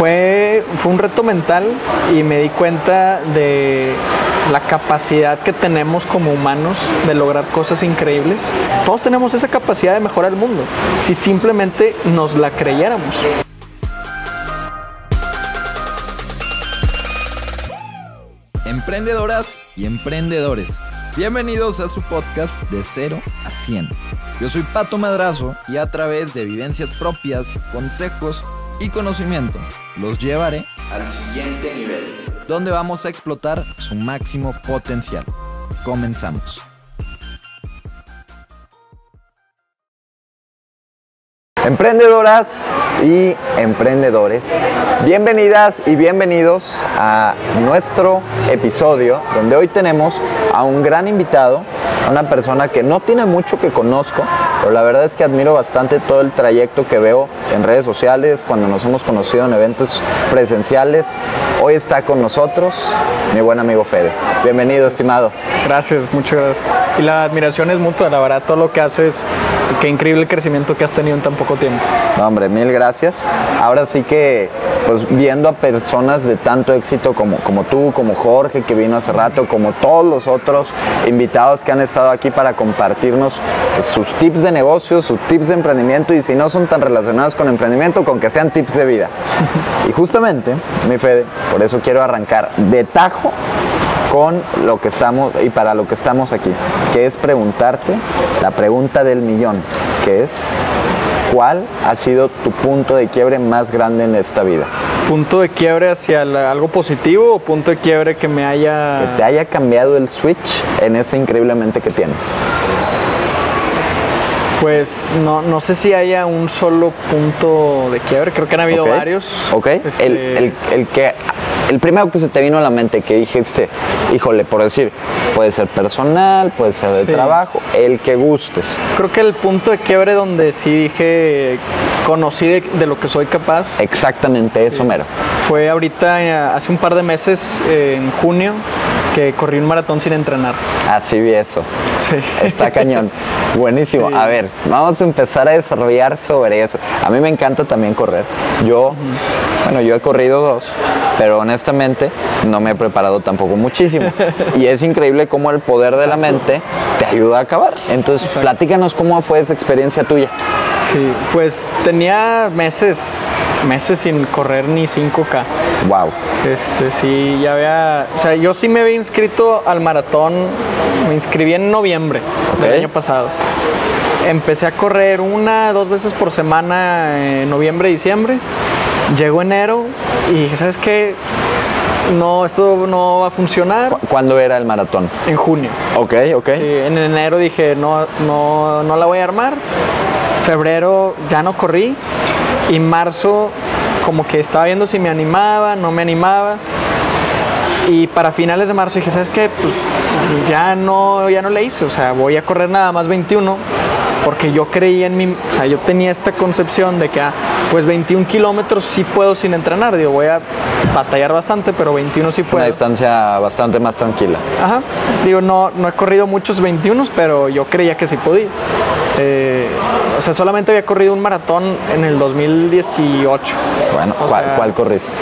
fue, fue un reto mental y me di cuenta de la capacidad que tenemos como humanos de lograr cosas increíbles. Todos tenemos esa capacidad de mejorar el mundo, si simplemente nos la creyéramos. Emprendedoras y emprendedores, bienvenidos a su podcast de 0 a 100. Yo soy Pato Madrazo y a través de vivencias propias, consejos y conocimiento los llevaré al siguiente nivel, donde vamos a explotar su máximo potencial. Comenzamos. Emprendedoras y emprendedores, bienvenidas y bienvenidos a nuestro episodio donde hoy tenemos a un gran invitado, a una persona que no tiene mucho que conozco, pero la verdad es que admiro bastante todo el trayecto que veo en redes sociales, cuando nos hemos conocido en eventos presenciales. Hoy está con nosotros mi buen amigo Fede. Bienvenido, estimado. Gracias, muchas gracias. Y la admiración es mutua, la verdad, todo lo que haces, qué increíble el crecimiento que has tenido en tan poco tiempo. No, hombre, mil gracias. Ahora sí que, pues viendo a personas de tanto éxito como, como tú, como Jorge que vino hace rato, como todos los otros invitados que han estado aquí para compartirnos pues, sus tips de negocios, sus tips de emprendimiento y si no son tan relacionados con emprendimiento, con que sean tips de vida. y justamente, mi Fede, por eso quiero arrancar de tajo con lo que estamos y para lo que estamos aquí, que es preguntarte la pregunta del millón, que es ¿cuál ha sido tu punto de quiebre más grande en esta vida? ¿Punto de quiebre hacia la- algo positivo o punto de quiebre que me haya... Que te haya cambiado el switch en ese increíblemente que tienes. Pues no, no sé si haya un solo punto de quiebre, creo que han habido varios. Ok. Este, El, el- el que, el primero que se te vino a la mente que dijiste, híjole, por decir, puede ser personal, puede ser de Sí. trabajo, el que gustes. Creo que el punto de quiebre donde sí dije, conocí de, de lo que soy capaz, Exactamente eso, mero. fue ahorita, eh, hace un par de meses, en junio, que corrí un maratón sin entrenar. Así vi eso. Sí. Está cañón. Buenísimo. Sí. A ver, vamos a empezar a desarrollar sobre eso. A mí me encanta también correr. Yo, bueno, yo he corrido dos, pero honestamente no me he preparado tampoco muchísimo. Y es increíble cómo el poder de la mente te ayuda a acabar. Entonces, platícanos cómo fue esa experiencia tuya. Sí, pues tenía meses, meses sin correr ni 5K. Wow. Este, sí, ya había, o sea, yo sí me había inscrito al maratón, me inscribí en noviembre del Ok. año pasado. Empecé a correr una, dos veces por semana en noviembre, diciembre. Llegó enero y dije, ¿sabes qué? No, esto no va a funcionar. ¿Cuándo era el maratón? En junio. Ok, ok. Sí, en enero dije, no, no, no la voy a armar. Febrero ya no corrí. Y marzo como que estaba viendo si me animaba, no me animaba. Y para finales de marzo dije, ¿sabes qué? Pues ya no, ya no le hice. O sea, voy a correr nada más 21. Porque yo creía en mí, o sea, yo tenía esta concepción de que, ah, pues 21 kilómetros sí puedo sin entrenar. Digo, voy a batallar bastante, pero 21 sí Una puedo. distancia bastante más tranquila. Ajá. Digo, no, no he corrido muchos 21, pero yo creía que sí podía. Eh, o sea, solamente había corrido un maratón en el 2018. Bueno, ¿cuál, sea, cuál corriste?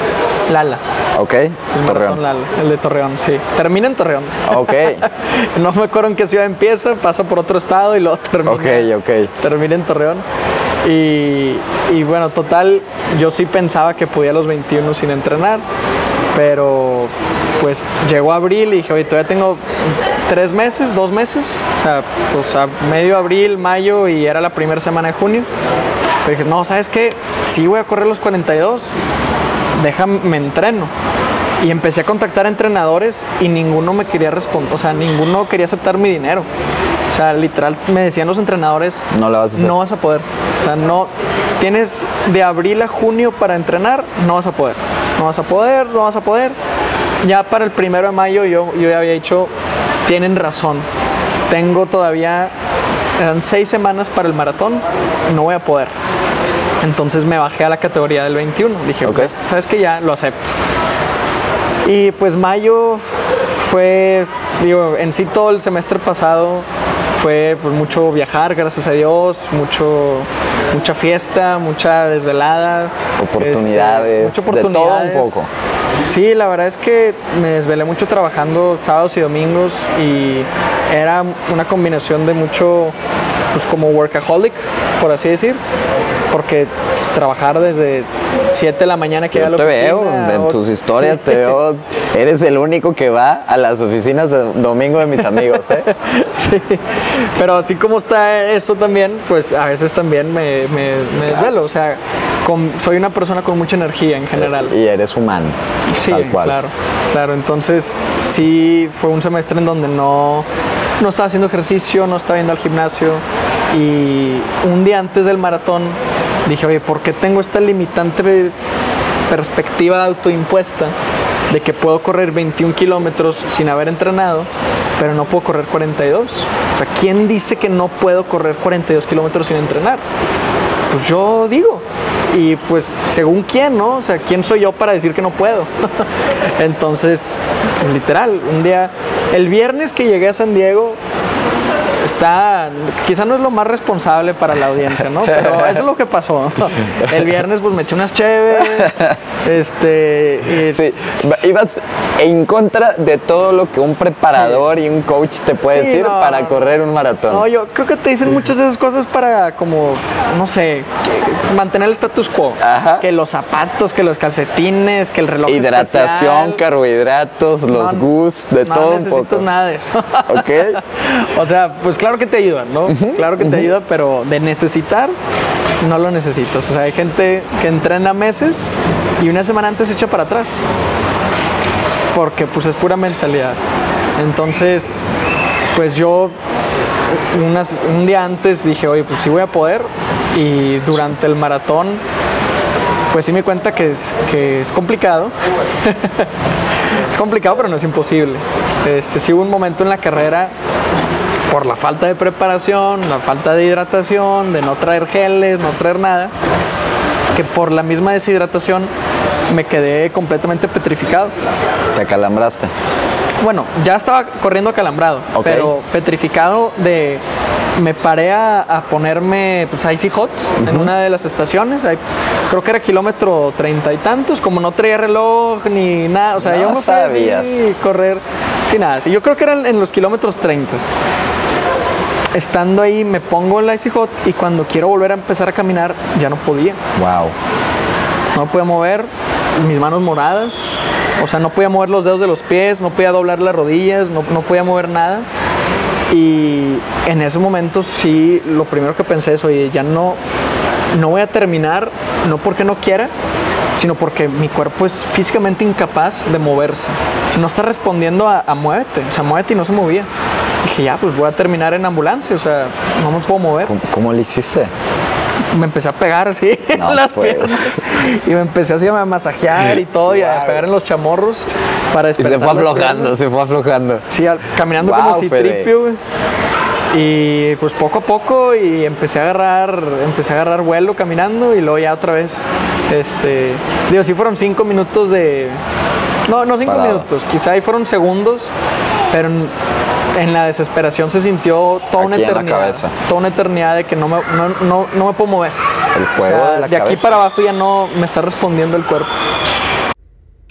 Lala. Ok, El Torreón. Lala, el de Torreón, sí. Termina en Torreón. Ok, no me acuerdo en qué ciudad empieza, pasa por otro estado y luego termina. ok, ok. Termina en Torreón. Y, y bueno, total, yo sí pensaba que podía los 21 sin entrenar, pero pues llegó abril y dije, oye, todavía tengo tres meses, dos meses, o sea, pues a medio abril, mayo y era la primera semana de junio. Pero dije, no, ¿sabes qué? Sí voy a correr los 42, déjame, me entreno. Y empecé a contactar a entrenadores y ninguno me quería responder, o sea, ninguno quería aceptar mi dinero. O sea, literal me decían los entrenadores, No la vas a hacer. no vas a poder. O sea, no tienes de abril a junio para entrenar, no vas a poder. No vas a poder, no vas a poder. Ya para el primero de mayo yo, yo ya había dicho, tienen razón. Tengo todavía, eran seis semanas para el maratón, no voy a poder. Entonces me bajé a la categoría del 21. Dije, Ok. pues, sabes que ya lo acepto. Y pues mayo fue, digo, en sí todo el semestre pasado fue pues, mucho viajar, gracias a Dios, mucho mucha fiesta, mucha desvelada. Oportunidades, este, mucha de todo oportunidades. un poco. Sí, la verdad es que me desvelé mucho trabajando sábados y domingos y era una combinación de mucho, pues como workaholic, por así decir, porque pues, trabajar desde 7 de la mañana que iba a Yo la te oficina, veo, en o- tus historias te veo, eres el único que va a las oficinas de domingo de mis amigos, ¿eh? Sí, pero así como está eso también, pues a veces también me, me- me desvelo. O sea, con- soy una persona con mucha energía en general. Y eres humano, Sí, tal cual. claro, claro. Entonces, sí, fue un semestre en donde no, no estaba haciendo ejercicio, no estaba yendo al gimnasio. Y un día antes del maratón dije, oye, ¿por qué tengo esta limitante perspectiva autoimpuesta de que puedo correr 21 kilómetros sin haber entrenado, pero no puedo correr 42? O sea, ¿quién dice que no puedo correr 42 kilómetros sin entrenar? Pues yo digo. Y pues según quién, ¿no? O sea, ¿quién soy yo para decir que no puedo? Entonces, literal, un día, el viernes que llegué a San Diego, está, quizá no es lo más responsable para la audiencia, ¿no? Pero eso es lo que pasó. El viernes pues me eché unas chéves, este, y- Sí, ibas en contra de todo lo que un preparador y un coach te puede Sí, decir no. para correr un maratón. No, yo creo que te dicen muchas de esas cosas para como, no sé, mantener el status quo. Ajá. Que los zapatos, que los calcetines, que el reloj Hidratación, especial. carbohidratos, los No, gus, de no todo un poco. nada de eso. ¿Ok? o sea, pues claro que te ayudan, ¿no? claro que te ayuda, pero de necesitar, no lo necesitas. O sea, hay gente que entrena meses y una semana antes se echa para atrás. Porque pues es pura mentalidad. Entonces, pues yo unas- un día antes dije, oye, pues sí voy a poder. Y durante el maratón, pues sí me cuenta que es, que es complicado. es complicado, pero no es imposible. Este, sí hubo un momento en la carrera por la falta de preparación, la falta de hidratación, de no traer geles, no traer nada, que por la misma deshidratación me quedé completamente petrificado. Te acalambraste. Bueno, ya estaba corriendo acalambrado, pero petrificado de... Me paré a, a ponerme pues, Icy Hot en una de las estaciones. ahí- creo que era kilómetro treinta y tantos. Como no traía reloj ni nada. O sea, No yo así, sabías. correr sin nada. Yo creo que eran en los kilómetros 30. Estando ahí, me pongo el Icy Hot y cuando quiero volver a empezar a caminar, ya no podía. Wow. No podía mover mis manos moradas, o sea, no podía mover los dedos de los pies, no podía doblar las rodillas, no, no podía mover nada. Y en ese momento sí, lo primero que pensé es, oye, ya no, no voy a terminar, no porque no quiera, sino porque mi cuerpo es físicamente incapaz de moverse. No está respondiendo a, a muévete, o sea, muévete y no se movía. Dije, ya, pues voy a terminar en ambulancia, o sea, no me puedo mover ¿Cómo, cómo le hiciste? Me empecé a pegar así No, en las pues. piernas y me empecé así a masajear y todo y a pegar en los chamorros para Y se despertar fue aflojando, se fue aflojando. Sí, al- caminando Wow, como si tripio, güey. Y pues poco a poco y empecé a agarrar, empecé a agarrar vuelo caminando y luego ya otra vez, este, digo, sí fueron cinco minutos de, no, no cinco Parado. minutos, quizá ahí fueron segundos, pero en, la desesperación se sintió toda una Aquí en la eternidad, cabeza. toda una eternidad de que no me, no, no, no me puedo mover. El O juego sea, de la de aquí cabeza. para abajo ya no me está respondiendo el cuerpo.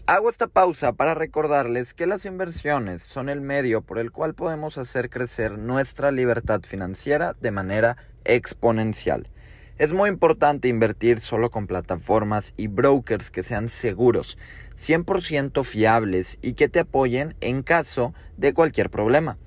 Hago esta pausa para recordarles que las inversiones son el medio por el cual podemos hacer crecer nuestra libertad financiera de manera exponencial. Es muy importante invertir solo con plataformas y brokers que sean seguros, 100% fiables y que te apoyen en caso de cualquier problema.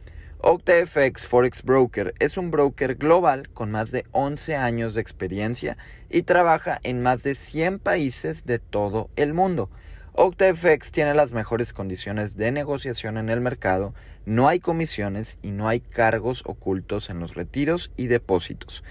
OctaFX Forex Broker es un broker global con más de 11 años de experiencia y trabaja en más de 100 países de todo el mundo. OctaFX tiene las mejores condiciones de negociación en el mercado, no hay comisiones y no hay cargos ocultos en los retiros y depósitos.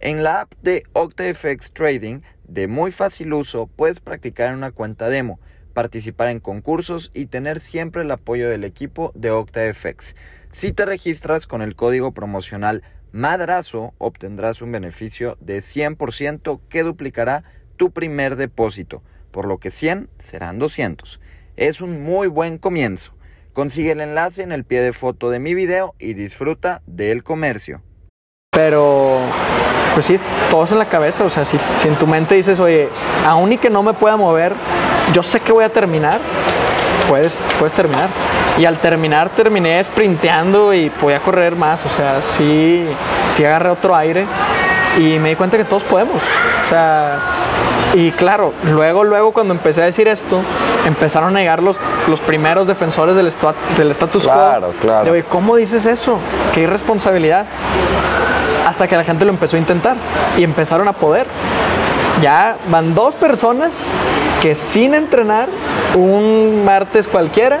En la app de OctaFX Trading, de muy fácil uso, puedes practicar en una cuenta demo, participar en concursos y tener siempre el apoyo del equipo de OctaFX. Si te registras con el código promocional MADRAZO, obtendrás un beneficio de 100% que duplicará tu primer depósito, por lo que 100 serán 200. Es un muy buen comienzo. Consigue el enlace en el pie de foto de mi video y disfruta del comercio. Pero pues sí, todo es en la cabeza. O sea, si, si en tu mente dices, oye, aún y que no me pueda mover, yo sé que voy a terminar, puedes, puedes terminar. Y al terminar, terminé sprinteando y podía correr más. O sea, sí, sí agarré otro aire y me di cuenta que todos podemos. O sea, y claro, luego, luego cuando empecé a decir esto, empezaron a negar los, los primeros defensores del, status quo. Claro, claro. "Oye, ¿Cómo dices eso? Qué irresponsabilidad. Hasta que la gente lo empezó a intentar y empezaron a poder. Ya van dos personas que sin entrenar, un martes cualquiera,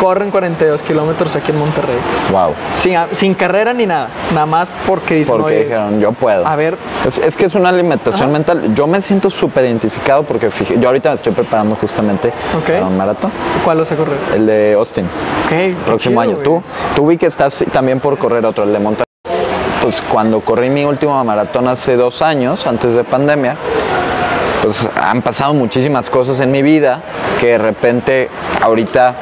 corren 42 kilómetros aquí en Monterrey. Wow. Sin, sin carrera ni nada. Nada más porque dicen, Porque "Oye, dijeron, yo puedo. a ver, Es, es que es una alimentación mental. Yo me siento súper identificado porque fíjate, yo ahorita me estoy preparando justamente Ok. para un maratón, ¿cuál vas a correr? el de Austin, Ok, próximo chido, año. Tú, tú vi que estás también por correr otro, el de Monterrey. Pues cuando corrí mi último maratón hace dos años, antes de pandemia, pues han pasado muchísimas cosas en mi vida que de repente ahorita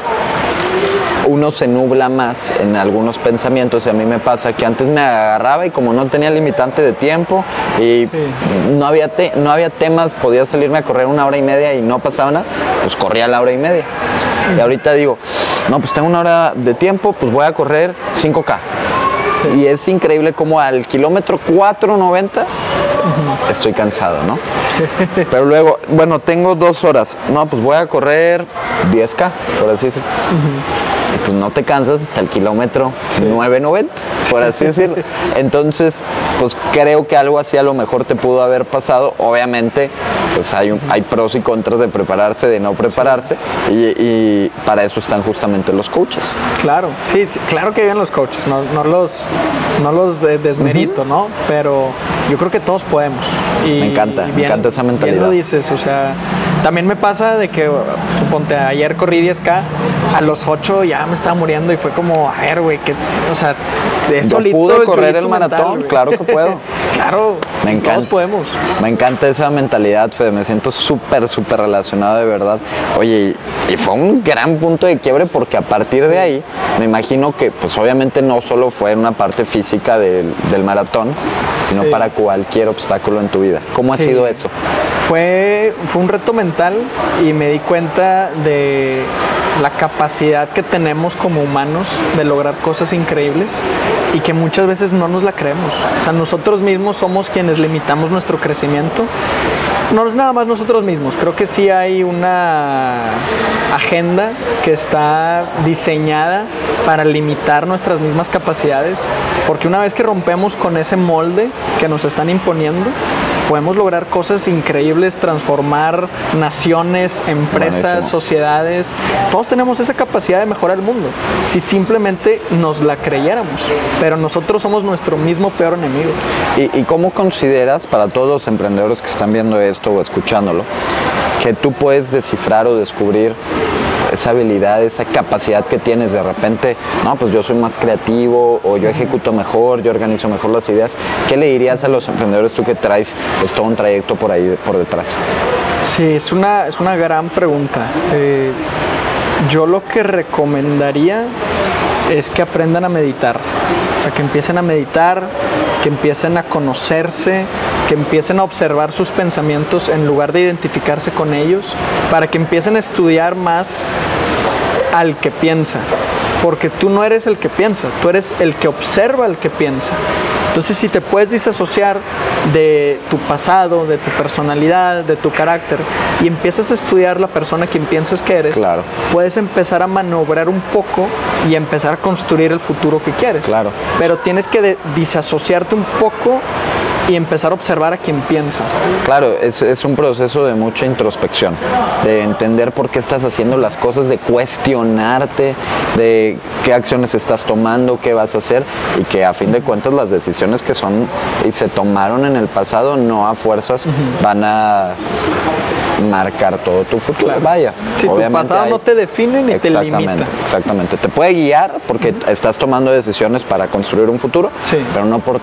uno se nubla más en algunos pensamientos y a mí me pasa que antes me agarraba y como no tenía limitante de tiempo y no, había te- no había temas, podía salirme a correr una hora y media y no pasaba nada, pues corría la hora y media. Y ahorita digo, no, pues tengo una hora de tiempo, pues voy a correr 5K. Y es increíble como al kilómetro 4.90 estoy cansado, ¿no? Pero luego, bueno, tengo dos horas. No, pues voy a correr 10K, por así decirlo. Y pues no te cansas hasta el kilómetro 9.90, por así decirlo. Entonces, pues creo que algo así a lo mejor te pudo haber pasado. Obviamente, pues hay, un- hay pros y contras de prepararse, de no prepararse. Y, y para eso están justamente los coaches. Claro, sí, sí, claro que viven los coaches, no, no los, no los de- desmerito, ¿no? Pero yo creo que todos podemos. Y, Me encanta, me encanta esa Bien mentalidad. lo dices, o sea, también me pasa de que, suponte, ayer corrí 10K, a los 8 ya me estaba muriendo y fue como, a ver, güey, que, o sea, Yo solito pude correr el maratón, mental, claro que puedo. claro, Me encanta. todos podemos. Me encanta esa mentalidad, Fede. Me siento súper, súper relacionado de verdad. Oye, y, fue un gran punto de quiebre porque a partir de ahí, me imagino que, pues obviamente no solo fue una parte física del, del maratón, sino Sí. para cualquier obstáculo en tu vida. ¿Cómo ha sido eso? Fue, fue un reto mental y me di cuenta de la capacidad que tenemos como humanos de lograr cosas increíbles y que muchas veces no nos la creemos. O sea, nosotros mismos somos quienes limitamos nuestro crecimiento. No es nada más nosotros mismos, creo que sí hay una agenda que está diseñada para limitar nuestras mismas capacidades, porque una vez que rompemos con ese molde que nos están imponiendo, podemos lograr cosas increíbles, transformar naciones, empresas, Buenísimo. sociedades. Todos tenemos esa capacidad de mejorar el mundo, si simplemente nos la creyéramos. Pero nosotros somos nuestro mismo peor enemigo. ¿Y, y cómo consideras, para todos los emprendedores que están viendo esto o escuchándolo, que tú puedes descifrar o descubrir esa habilidad, esa capacidad que tienes de repente, no, pues yo soy más creativo o yo ejecuto mejor, yo organizo mejor las ideas. ¿Qué le dirías a los emprendedores tú que traes pues, todo un trayecto por ahí, por detrás? Sí, es una, es una gran pregunta. Eh, yo lo que recomendaría es que aprendan a meditar, a que empiecen a meditar, que empiecen a conocerse, que empiecen a observar sus pensamientos en lugar de identificarse con ellos, para que empiecen a estudiar más al que piensa, porque tú no eres el que piensa, tú eres el que observa al que piensa. Entonces, si te puedes disasociar de tu pasado, de tu personalidad, de tu carácter, y empiezas a estudiar la persona quien piensas que eres, Claro. puedes empezar a manobrar un poco y empezar a construir el futuro que quieres. Claro. Pero tienes que disasociarte un poco y empezar a observar a quien piensa. Claro, es, es un proceso de mucha introspección, de entender por qué estás haciendo las cosas, de cuestionarte, de qué acciones estás tomando, qué vas a hacer y que a fin de cuentas las decisiones que son y se tomaron en el pasado no a fuerzas van a marcar todo tu futuro. Vaya, Si tu pasado hay- no te define ni te Exactamente, limita. exactamente. Te puede guiar porque estás tomando decisiones para construir un futuro, Sí. pero no por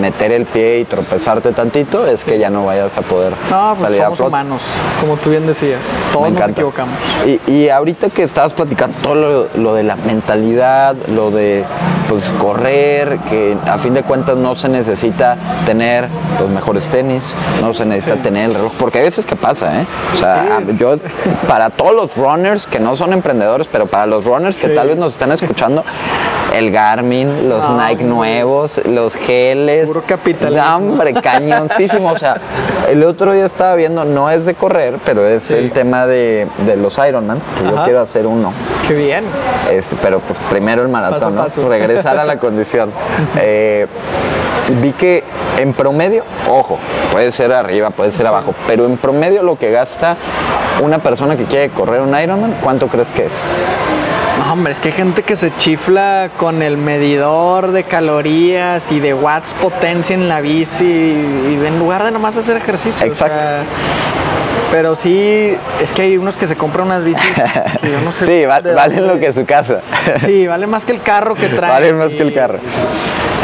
meter el pie y tropezarte tantito es que ya no vayas a poder No, pues salir a somos flote. humanos, como tú bien decías. Todos nos equivocamos. Y, y ahorita que estabas platicando todo lo, lo de la mentalidad, lo de pues correr, que a fin de cuentas no se necesita tener los mejores tenis, no se necesita tener el reloj, porque hay veces que pasa, ¿eh? O sea, yo, para todos los runners que no son emprendedores, pero para los runners que tal vez nos están escuchando, el Garmin, los Ah, Nike nuevos, los geles. Puro capitalismo. No, hombre, cañoncísimo. O sea, el otro día estaba viendo, no es de correr, pero es Sí. el tema de, de los Ironmans, que yo quiero hacer uno. Qué bien. Este, pero pues primero el maratón, Paso ¿no? paso. Regresar a la condición. Eh, vi que en promedio, ojo, puede ser arriba, puede ser abajo, pero en promedio lo que gasta una persona que quiere correr un Ironman, ¿cuánto crees que es? No, hombre, es que hay gente que se chifla con el medidor de calorías y de watts potencia en la bici y en lugar de nomás hacer ejercicio. o Exacto. sea, pero sí, es que hay unos que se compran unas bicis que yo no sé. Sí, va- valen lo que su casa. Sí, vale más que el carro que trae. Valen más que el carro.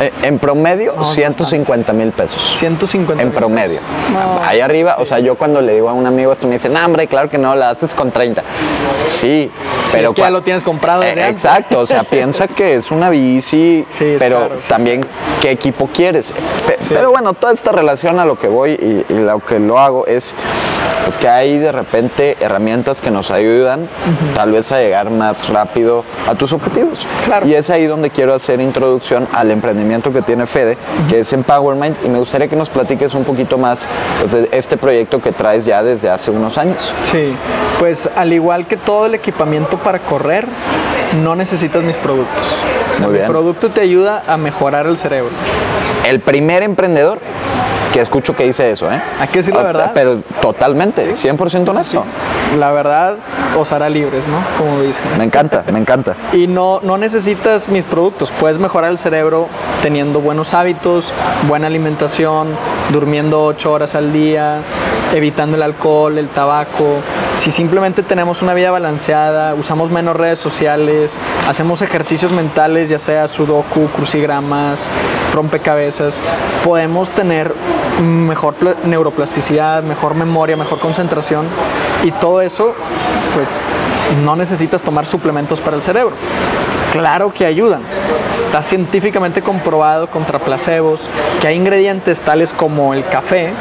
Eh, en promedio, No, no 150 mil pesos. 150 En promedio. No. Ahí arriba, o sea, yo cuando le digo a un amigo esto me dice, no, hombre, claro que no, la haces con 30. Sí, pero. es que ya lo tienes comprado desde Eh, antes. exacto, o sea, piensa que es una bici, Sí, pero sí. también qué equipo quieres. Pe- Pero bueno, toda esta relación a lo que voy y, y lo que lo hago es pues que hay de repente herramientas que nos ayudan tal vez a llegar más rápido a tus objetivos. Claro. Y es ahí donde quiero hacer introducción al emprendimiento que tiene Fede, que es Empowermind, y me gustaría que nos platiques un poquito más pues, de este proyecto que traes ya desde hace unos años. Sí, pues al igual que todo el equipamiento para correr, no necesitas mis productos. O sea, Muy mi bien. producto te ayuda a mejorar el cerebro. El primer emprendedor que escucho que dice eso, ¿eh? Hay que decir la verdad. Pero totalmente, 100% honesto. La verdad os hará libres, ¿no? Como dicen. Me encanta, me encanta. Y no, no necesitas mis productos, puedes mejorar el cerebro teniendo buenos hábitos, buena alimentación, durmiendo 8 horas al día, evitando el alcohol, el tabaco. Si simplemente tenemos una vida balanceada, usamos menos redes sociales, hacemos ejercicios mentales, ya sea sudoku, crucigramas, rompecabezas, podemos tener mejor pla- neuroplasticidad, mejor memoria, mejor concentración y todo eso, pues no necesitas tomar suplementos para el cerebro. Claro que ayudan. Está científicamente comprobado contra placebos que hay ingredientes tales como el café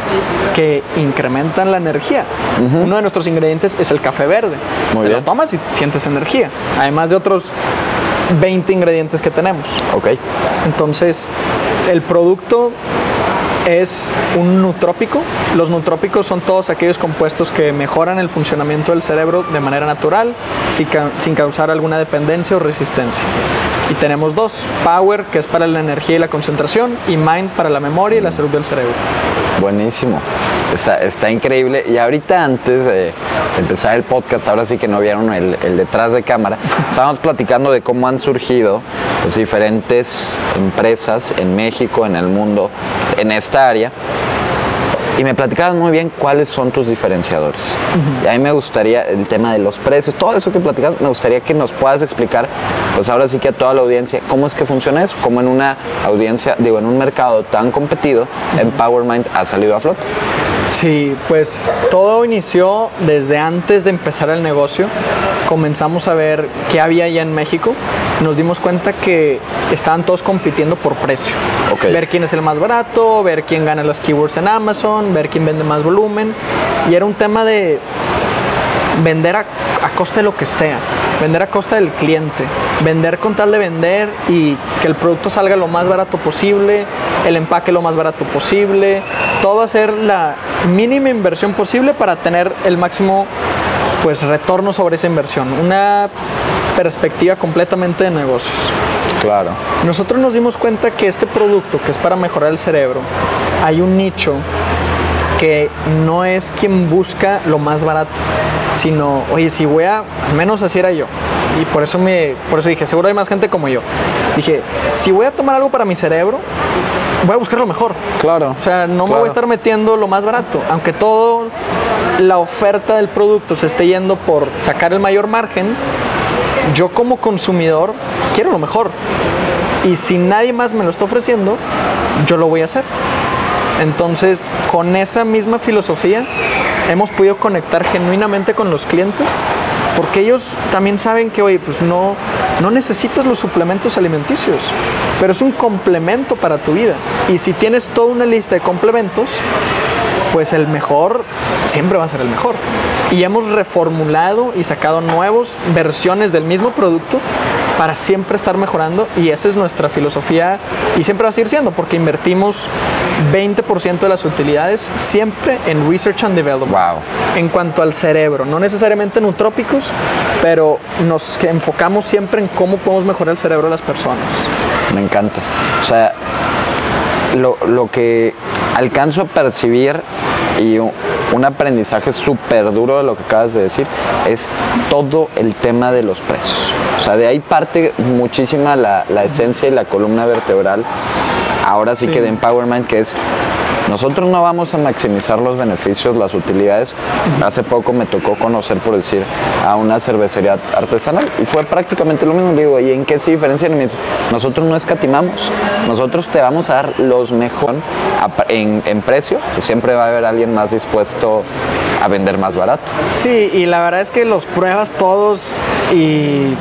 que incrementan la energía. Uno de nuestros ingredientes es el café verde. Muy Te bien. lo tomas y sientes energía. Además de otros 20 ingredientes que tenemos. Ok. Entonces, el producto es un nutrópico. Los nutrópicos son todos aquellos compuestos que mejoran el funcionamiento del cerebro de manera natural, sin, ca- sin causar alguna dependencia o resistencia. Y tenemos dos, Power, que es para la energía y la concentración, y Mind para la memoria y la salud del cerebro. Buenísimo. Está, está increíble. Y ahorita antes de empezar el podcast, ahora sí que no vieron el, el detrás de cámara, estábamos platicando de cómo han surgido pues, diferentes empresas en México, en el mundo, en esta área. Y me platicabas muy bien cuáles son tus diferenciadores. Y a mí me gustaría, el tema de los precios, todo eso que platicabas, me gustaría que nos puedas explicar, pues ahora sí que a toda la audiencia, cómo es que funciona eso, cómo en una audiencia, digo, en un mercado tan competido, Empowermind ha salido a flote. Sí, pues todo inició desde antes de empezar el negocio. Comenzamos a ver qué había ya en México. Nos dimos cuenta que estaban todos compitiendo por precio. Ver quién es el más barato, ver quién gana las keywords en Amazon, ver quién vende más volumen. Y era un tema de vender a, a costa de lo que sea, vender a costa del cliente, vender con tal de vender y que el producto salga lo más barato posible, el empaque lo más barato posible, todo hacer la mínima inversión posible para tener el máximo pues retorno sobre esa inversión, una perspectiva completamente de negocios. Claro. Nosotros nos dimos cuenta que este producto, que es para mejorar el cerebro, hay un nicho que no es quien busca lo más barato, sino, oye, si voy a, al menos así era yo, y por eso, me, por eso dije, seguro hay más gente como yo. Dije, si voy a tomar algo para mi cerebro, voy a buscar lo mejor. Claro. O sea, no me voy a estar metiendo lo más barato, aunque todo la oferta del producto se esté yendo por sacar el mayor margen, yo como consumidor quiero lo mejor. Y si nadie más me lo está ofreciendo, yo lo voy a hacer. Entonces, con esa misma filosofía, hemos podido conectar genuinamente con los clientes, porque ellos también saben que, oye, pues no, no necesitas los suplementos alimenticios, pero es un complemento para tu vida. Y si tienes toda una lista de complementos, pues el mejor siempre va a ser el mejor. Y hemos reformulado y sacado nuevas versiones del mismo producto para siempre estar mejorando y esa es nuestra filosofía y siempre va a seguir siendo porque invertimos 20% de las utilidades siempre en research and development. Wow. En cuanto al cerebro, no necesariamente nutrópicos, pero nos enfocamos siempre en cómo podemos mejorar el cerebro de las personas. Me encanta. O sea, lo, lo que alcanzo a percibir y un, aprendizaje súper duro de lo que acabas de decir es todo el tema de los precios. O sea, de ahí parte muchísima la, la esencia y la columna vertebral. Ahora sí, Sí. que de Empowerment, que es nosotros no vamos a maximizar los beneficios, las utilidades. Hace poco me tocó conocer, por decir, a una cervecería artesanal y fue prácticamente lo mismo. Digo, ¿y en qué se diferencian? Y me dice, nosotros no escatimamos. Nosotros te vamos a dar los mejor en, en precio. Siempre va a haber alguien más dispuesto a vender más barato. Sí, y la verdad es que los pruebas todos y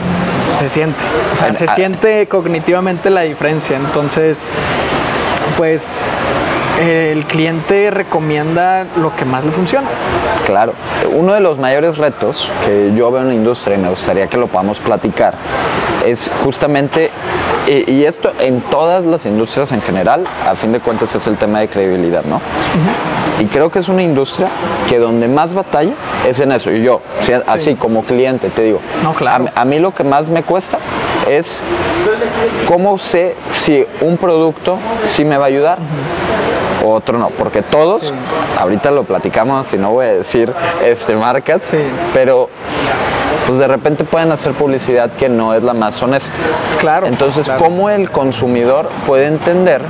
se siente. O sea, En- se a- siente cognitivamente la diferencia. Entonces, pues el cliente recomienda lo que más le funciona. Claro, uno de los mayores retos que yo veo en la industria y me gustaría que lo podamos platicar es justamente, y, esto en todas las industrias en general, a fin de cuentas es el tema de credibilidad, ¿no? Y creo que es una industria que donde más batalla es en eso. Y yo, así como cliente, te digo, No, claro. a mí- a mí lo que más me cuesta es cómo sé si un producto sí me va a ayudar otro no, porque todos, ahorita lo platicamos y no voy a decir este, marcas, Sí. pero pues de repente pueden hacer publicidad que no es la más honesta. Claro. Entonces, claro. ¿cómo el consumidor puede entender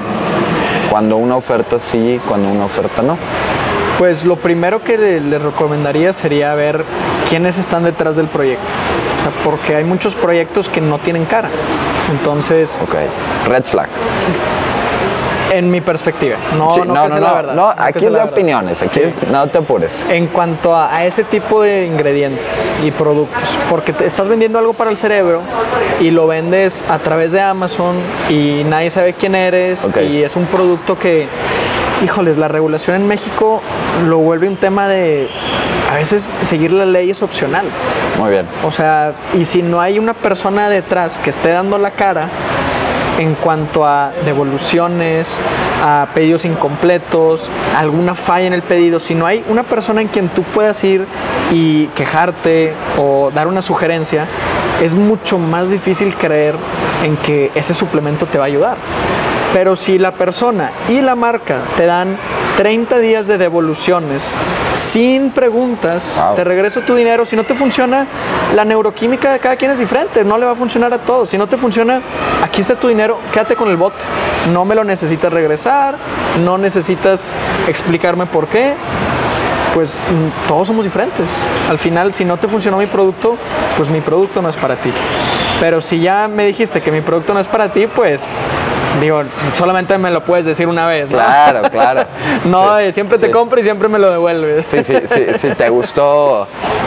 cuando una oferta sí y cuando una oferta no? Pues lo primero que le, le recomendaría sería ver quiénes están detrás del proyecto. O sea, porque hay muchos proyectos que no tienen cara. Entonces, Ok, red flag. En mi perspectiva, no, Sí, no, no, no, la verdad. no, aquí es de opiniones, aquí Sí. no te apures. En cuanto a, a ese tipo de ingredientes y productos, porque te estás vendiendo algo para el cerebro y lo vendes a través de Amazon y nadie sabe quién eres y es un producto que, híjoles, la regulación en México lo vuelve un tema de, a veces seguir la ley es opcional. Muy bien. O sea, y si no hay una persona detrás que esté dando la cara en cuanto a devoluciones, a pedidos incompletos, alguna falla en el pedido, si no hay una persona en quien tú puedas ir y quejarte o dar una sugerencia, es mucho más difícil creer en que ese suplemento te va a ayudar. Pero si la persona y la marca te dan 30 días de devoluciones sin preguntas, Wow. te regreso tu dinero. Si no te funciona, la neuroquímica de cada quien es diferente, no le va a funcionar a todos. Si no te funciona, aquí está tu dinero, quédate con el bote. No me lo necesitas regresar, no necesitas explicarme por qué. Pues mm, todos somos diferentes. Al final, si no te funcionó mi producto, pues mi producto no es para ti. Pero si ya me dijiste que mi producto no es para ti, pues digo, solamente me lo puedes decir una vez. ¿no? Claro, claro. No, Sí, siempre sí. te compro y siempre me lo devuelves. Sí, sí, sí, si te gustó,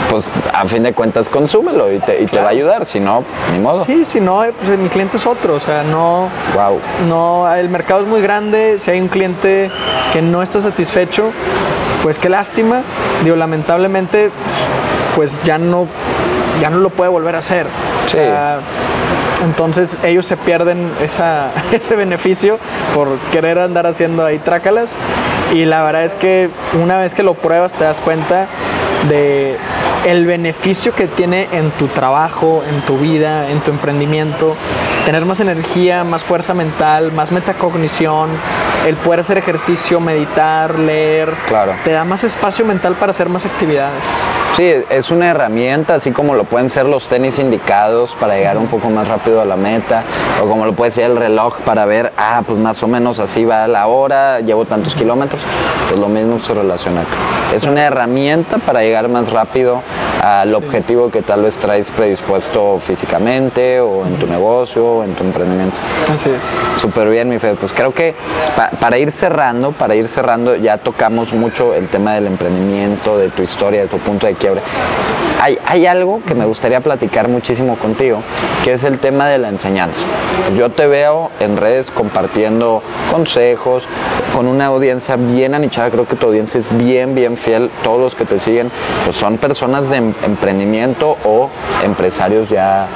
pues a fin de cuentas consúmelo y te, y te va a ayudar, si no, ni modo. Sí, si no, eh, pues mi cliente es otro, o sea, no, Wow. no, el mercado es muy grande, si hay un cliente que no está satisfecho, pues qué lástima, digo, lamentablemente, pues ya no, ya no lo puede volver a hacer. O Sí. sea, entonces ellos se pierden esa, ese beneficio por querer andar haciendo ahí trácalas y la verdad es que una vez que lo pruebas te das cuenta de el beneficio que tiene en tu trabajo, en tu vida, en tu emprendimiento, tener más energía, más fuerza mental, más metacognición, el poder hacer ejercicio, meditar, leer, Claro. te da más espacio mental para hacer más actividades. Sí, es una herramienta, así como lo pueden ser los tenis indicados para llegar un poco más rápido a la meta, o como lo puede ser el reloj para ver, ah, pues más o menos así va la hora, llevo tantos kilómetros, pues lo mismo se relaciona acá. Es una herramienta para llegar más rápido al objetivo que tal vez traes predispuesto físicamente o en tu negocio o en tu emprendimiento. Así es. Súper bien, mi Fede. Pues creo que pa- para ir cerrando, para ir cerrando, ya tocamos mucho el tema del emprendimiento, de tu historia, de tu punto de quiebre. Hay, algo que me gustaría platicar muchísimo contigo, que es el tema de la enseñanza. Yo te veo en redes compartiendo consejos, con una audiencia bien anichada, creo que tu audiencia es bien, bien fiel. Todos los que te siguen pues son personas de em- emprendimiento o empresarios ya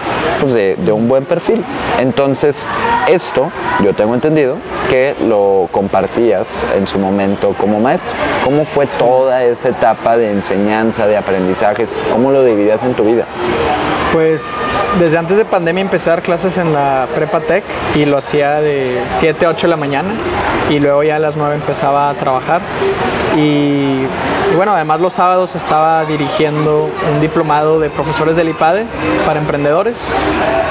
pues, de, de un buen perfil. Entonces, esto yo tengo entendido que lo compartías en su momento como maestro. ¿Cómo fue toda esa etapa de enseñanza, de aprendizajes? ¿Cómo lo dividías en tu vida? Pues desde antes de pandemia empecé a dar clases en la Prepa Tech y lo hacía de 7 a 8 de la mañana y luego ya a las 9 empezaba a trabajar. Y, y bueno, además los sábados estaba dirigiendo un diplomado de profesores del IPADE para emprendedores.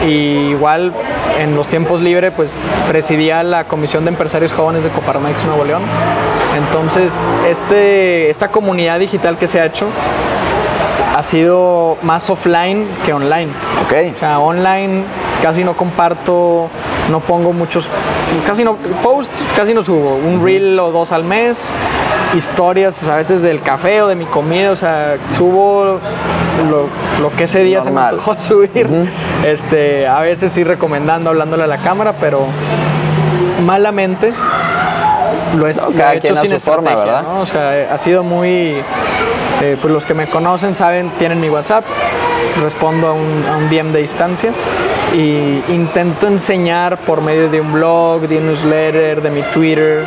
Y igual en los tiempos libres pues presidía la Comisión de Empresarios Jóvenes de Coparmex Nuevo León. Entonces este, esta comunidad digital que se ha hecho ha sido más offline que online. Ok. O sea, online casi no comparto, no pongo muchos, casi no, posts casi no subo, un reel o dos al mes, historias pues, a veces del café o de mi comida, o sea, subo lo, lo que ese día Normal. se me antojó subir, este, a veces sí recomendando, hablándole a la cámara, pero malamente lo he, lo he cada hecho quien a sin su forma, ¿verdad? ¿no? O sea, ha sido muy... eh, pues los que me conocen saben, tienen mi WhatsApp, respondo a un, a un DM de distancia y intento enseñar por medio de un blog, de un newsletter, de mi Twitter,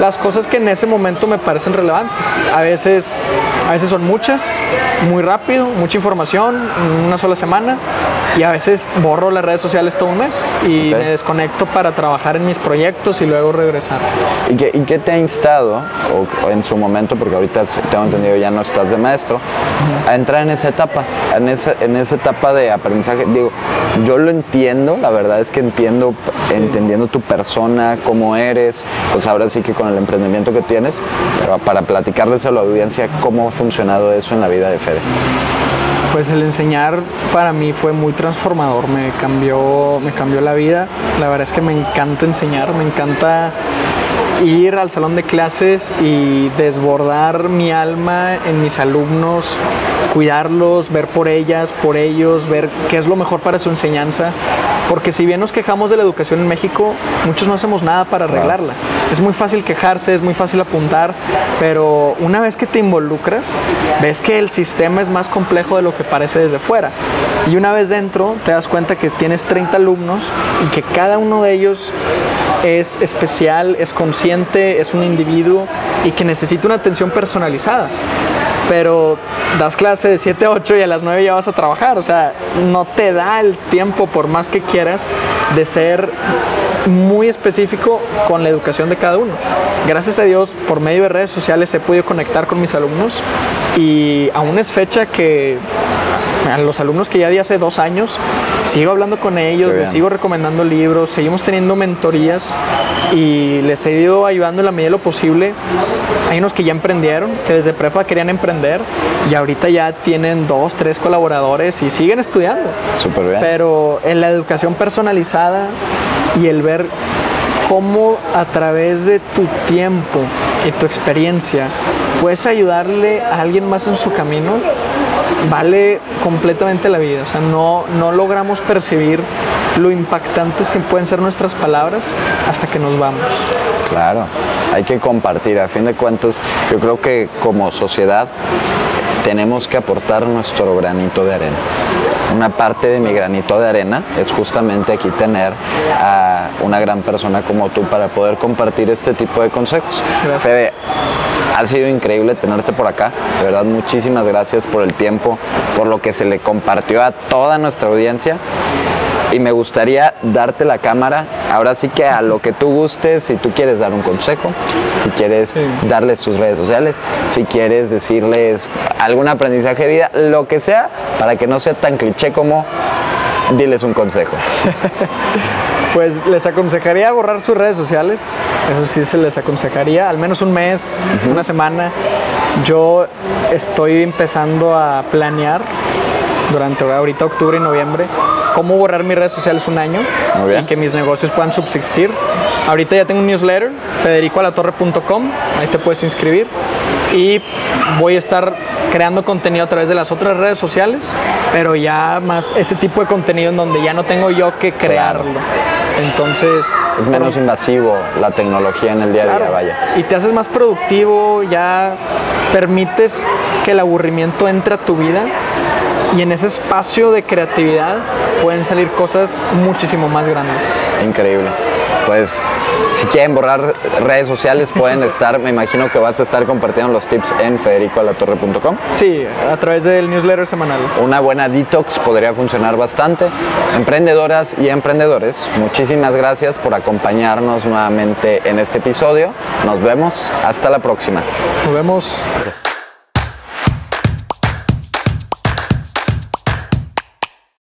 las cosas que en ese momento me parecen relevantes. A veces, a veces son muchas, muy rápido, mucha información en una sola semana y a veces borro las redes sociales todo un mes y Ok. me desconecto para trabajar en mis proyectos y luego regresar. ¿Y qué, y qué te ha instado, o, o en su momento, porque ahorita tengo entendido ya no estás de maestro, a entrar en esa etapa, en esa, en esa etapa de aprendizaje? Digo, yo lo entiendo, la verdad es que entiendo, entendiendo tu persona, cómo eres, pues ahora sí que con el emprendimiento que tienes, pero para platicarles a la audiencia cómo ha funcionado eso en la vida de Fede. Pues el enseñar para mí fue muy transformador, me cambió, me cambió la vida. La verdad es que me encanta enseñar, me encanta ir al salón de clases y desbordar mi alma en mis alumnos, cuidarlos, ver por ellas, por ellos, ver qué es lo mejor para su enseñanza. Porque si bien nos quejamos de la educación en México, muchos no hacemos nada para arreglarla. Es muy fácil quejarse, es muy fácil apuntar, pero una vez que te involucras, ves que el sistema es más complejo de lo que parece desde fuera. Y una vez dentro, te das cuenta que tienes 30 alumnos y que cada uno de ellos es especial, es consciente, es un individuo y que necesita una atención personalizada. Pero das clase de 7 a 8 y a las 9 ya vas a trabajar. O sea, no te da el tiempo, por más que quieras, de ser muy específico con la educación de cada uno. Gracias a Dios, por medio de redes sociales he podido conectar con mis alumnos y aún es fecha que a los alumnos que ya di hace dos años, sigo hablando con ellos, les sigo recomendando libros, seguimos teniendo mentorías y les he ido ayudando en la medida de lo posible. Hay unos que ya emprendieron, que desde prepa querían emprender y ahorita ya tienen dos, tres colaboradores y siguen estudiando. Súper bien. Pero en la educación personalizada y el ver cómo a través de tu tiempo y tu experiencia puedes ayudarle a alguien más en su camino, vale completamente la vida. O sea, no, no logramos percibir lo impactantes que pueden ser nuestras palabras hasta que nos vamos. Claro, hay que compartir. A fin de cuentas, yo creo que como sociedad tenemos que aportar nuestro granito de arena. Una parte de mi granito de arena es justamente aquí tener a una gran persona como tú para poder compartir este tipo de consejos. Gracias. Fede, ha sido increíble tenerte por acá. De verdad, muchísimas gracias por el tiempo, por lo que se le compartió a toda nuestra audiencia y me gustaría darte la cámara. Ahora sí que a lo que tú gustes, si tú quieres dar un consejo, si quieres Sí. darles tus redes sociales, si quieres decirles algún aprendizaje de vida, lo que sea, para que no sea tan cliché como diles un consejo. Pues les aconsejaría borrar sus redes sociales, eso sí se les aconsejaría, al menos un mes, una semana. Yo estoy empezando a planear durante ahorita octubre y noviembre cómo borrar mis redes sociales un año y que mis negocios puedan subsistir. Ahorita ya tengo un newsletter, federicoalatorre.com, ahí te puedes inscribir. Y voy a estar creando contenido a través de las otras redes sociales, pero ya más este tipo de contenido en donde ya no tengo yo que crearlo. Entonces, Es menos invasivo la tecnología en el día a día, Claro. vaya. Y te haces más productivo, ya permites que el aburrimiento entre a tu vida y en ese espacio de creatividad pueden salir cosas muchísimo más grandes. Increíble. Pues si quieren borrar redes sociales pueden estar, me imagino que vas a estar compartiendo los tips en federicoalatorre.com. Sí, a través del newsletter semanal. Una buena detox podría funcionar bastante. Emprendedoras y emprendedores, muchísimas gracias por acompañarnos nuevamente en este episodio. Nos vemos. Hasta la próxima. Nos vemos.